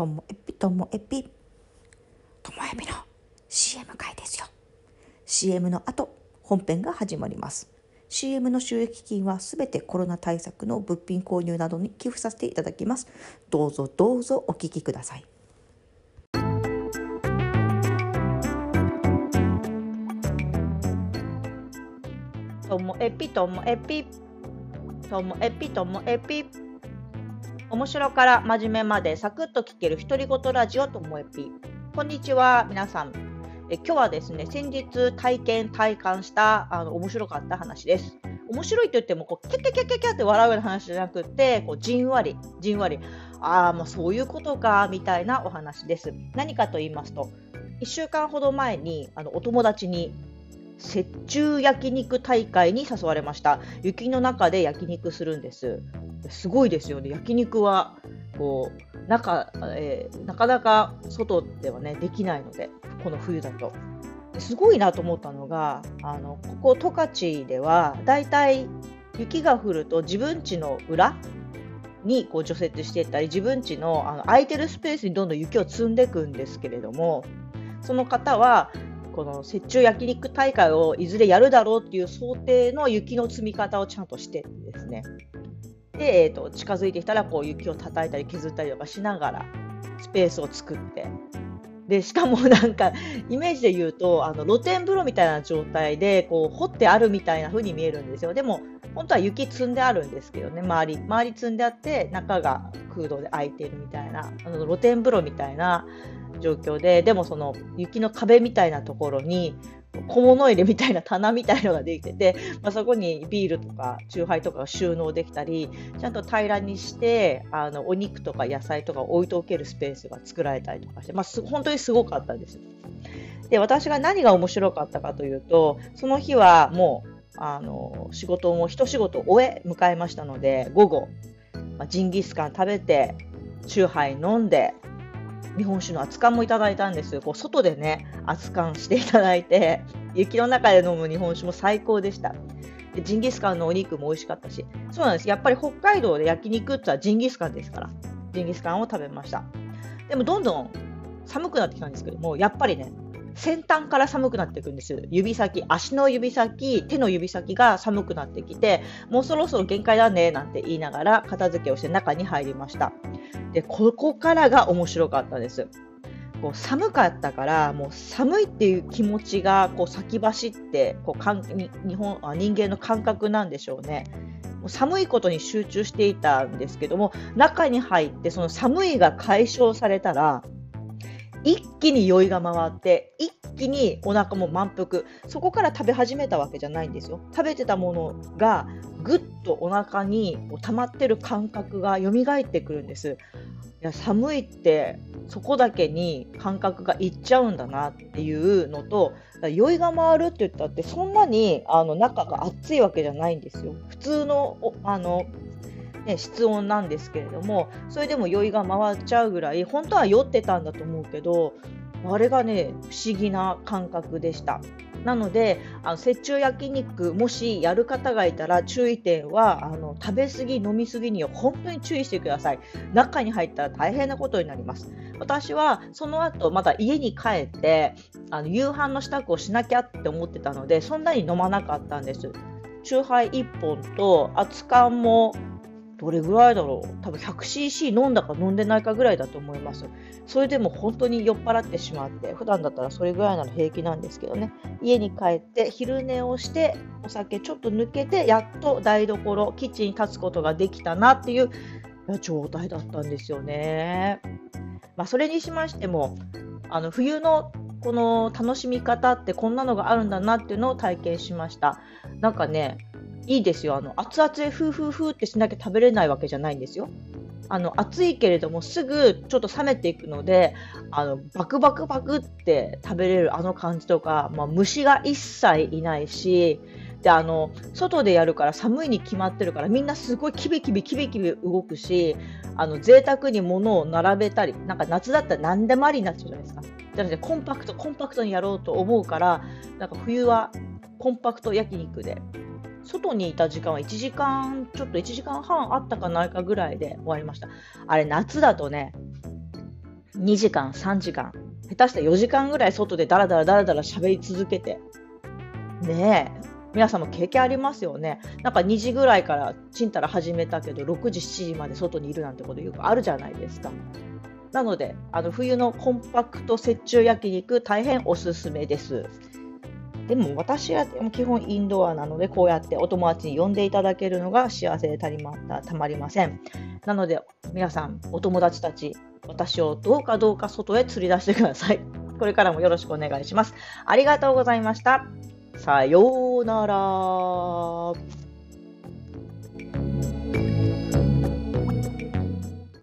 ともえぴともえぴともえぴの CM 回ですよ。CM の後本編が始まります。CM の収益金はすべてコロナ対策の物品購入などに寄付させていただきます。どうぞどうぞお聞きください。ともえぴともえぴともえぴともえぴ面白から真面目までサクッと聞ける独り言ラジオともえぴ。こんにちは皆さん。え今日はですね先日体験体感したあの面白かった話です。面白いと言ってもこうキャキャキャキャキャって笑うような話じゃなくてこうじんわりじんわりああもうそういうことかみたいなお話です。何かと言いますと1週間ほど前にあのお友達に雪中焼肉大会に誘われました。雪の中で焼肉するんです。すごいですよね。焼肉はこう中、えー、なかなか外ではねできないのでこの冬だと。すごいなと思ったのがあのここ十勝ではだいたい雪が降ると自分家の裏にこう除雪していったり自分家のあの空いてるスペースにどんどん雪を積んでいくんですけれどもその方はこの雪中焼肉大会をいずれやるだろうっていう想定の雪の積み方をちゃんとしてですね。で、えーと、近づいてきたらこう雪を叩いたり削ったりとかしながらスペースを作って。でしかも なんかイメージで言うとあの露天風呂みたいな状態でこう掘ってあるみたいな風に見えるんですよ。でも本当は雪積んであるんですけどね。周り周り積んであって中が空洞で開いてるみたいなあの露天風呂みたいな状況ででもその雪の壁みたいなところに小物入れみたいな棚みたいのができてて、まあ、そこにビールとか酎ハイとかが収納できたりちゃんと平らにしてあのお肉とか野菜とか置いておけるスペースが作られたりとかして、まあ、本当にすごかったんです。で私が何が面白かったかというとその日はもうあの仕事も一仕事終え迎えましたので午後、まあ、ジンギスカン食べて酎ハイ飲んで日本酒の熱燗もいただいたんですこう外でね熱燗していただいて雪の中で飲む日本酒も最高でした。でジンギスカンのお肉も美味しかったし。そうなんです。やっぱり北海道で焼肉ってはジンギスカンですからジンギスカンを食べました。でもどんどん寒くなってきたんですけどもやっぱりね先端から寒くなっていくんです指先足の指先手の指先が寒くなってきてもうそろそろ限界だねなんて言いながら片付けをして中に入りました。でここからが面白かったです。こう寒かったからもう寒いっていう気持ちがこう先走ってこうかん日本あ人間の感覚なんでしょうね。もう寒いことに集中していたんですけども中に入ってその寒いが解消されたら一気に酔いが回って一気にお腹も満腹。そこから食べ始めたわけじゃないんですよ。食べてたものがぐっとお腹に溜まってる感覚が蘇ってくるんです。いや寒いってそこだけに感覚がいっちゃうんだなっていうのと酔いが回るって言ったってそんなにあの中が熱いわけじゃないんですよ。普通のあのね、室温なんですけれどもそれでも酔いが回っちゃうぐらい本当は酔ってたんだと思うけどあれがね不思議な感覚でした。なのであの雪中焼肉もしやる方がいたら注意点はあの食べ過ぎ飲み過ぎには本当に注意してください。中に入ったら大変なことになります。私はその後また家に帰ってあの夕飯の支度をしなきゃって思ってたのでそんなに飲まなかったんです。酎ハイ1本と熱燗もどれぐらいだろう？多分 100cc 飲んだか飲んでないかぐらいだと思いますそれでも本当に酔っ払ってしまって普段だったらそれぐらいなら平気なんですけどね家に帰って昼寝をしてお酒ちょっと抜けてやっと台所キッチンに立つことができたなっていう状態だったんですよね。まあ、それにしましてもあの冬のこの楽しみ方ってこんなのがあるんだなっていうのを体験しました。なんかねいいですよ。あの、熱々でフーフーフーってしなきゃ食べれないわけじゃないんですよ。あの、熱いけれどもすぐちょっと冷めていくので、あの、バクバクバクって食べれるあの感じとか、まあ、虫が一切いないし、で、あの、外でやるから寒いに決まってるから、みんなすごいキビキビキビキビ動くし、あの、贅沢に物を並べたり、なんか夏だったら何でもありになっちゃうじゃないですか。なくて、コンパクト、コンパクトにやろうと思うから、なんか冬はコンパクト焼肉で外にいた時間は1時間、ちょっと1時間半あったかないかぐらいで終わりました。あれ、夏だとね、2時間、3時間、下手したら4時間ぐらい外でダラダラダラダラ喋り続けて。ねえ。皆さんも経験ありますよね。なんか2時ぐらいからちんたら始めたけど、6時、7時まで外にいるなんてことよくあるじゃないですか。なので、あの冬のコンパクト雪中焼肉、大変おすすめです。でも私は基本インドアなので、こうやってお友達に呼んでいただけるのが幸せでたりまたまりません。なので、皆さん、お友達たち、私をどうかどうか外へ釣り出してください。これからもよろしくお願いします。ありがとうございました。さようなら。